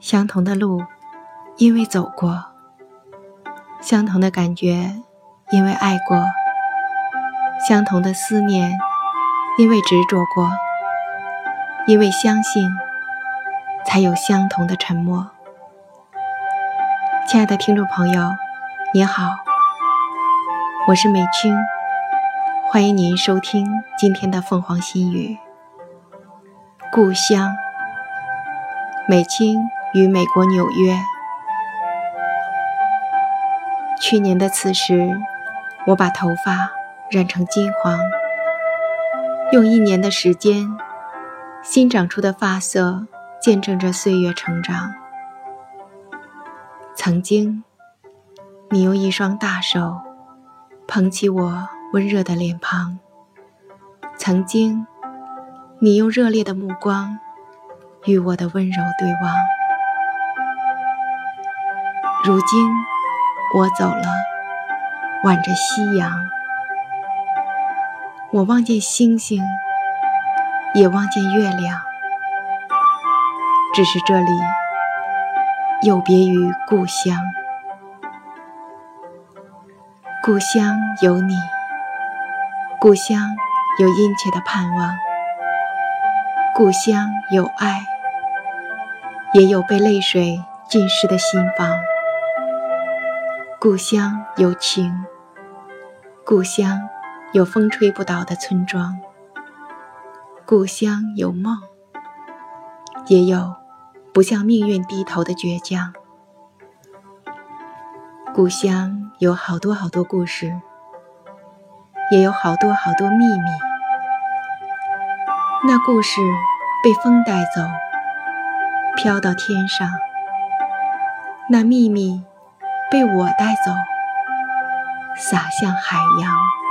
相同的路，因为走过；相同的感觉，因为爱过；相同的思念，因为执着过；因为相信，才有相同的沉默。亲爱的听众朋友，你好，我是美君，欢迎您收听今天的凤凰新语。故乡，美君于美国纽约。去年的此时，我把头发染成金黄，用一年的时间，新长出的发色见证着岁月成长。曾经，你用一双大手捧起我温热的脸庞；曾经，你用热烈的目光与我的温柔对望。如今，我走了，挽着夕阳，我望见星星，也望见月亮，只是这里。有别于故乡，故乡有你，故乡有殷切的盼望，故乡有爱，也有被泪水浸湿的心房。故乡有情，故乡有风吹不倒的村庄，故乡有梦，也有。不向命运低头的倔强。故乡有好多好多故事，也有好多好多秘密。那故事被风带走，飘到天上；那秘密被我带走，洒向海洋。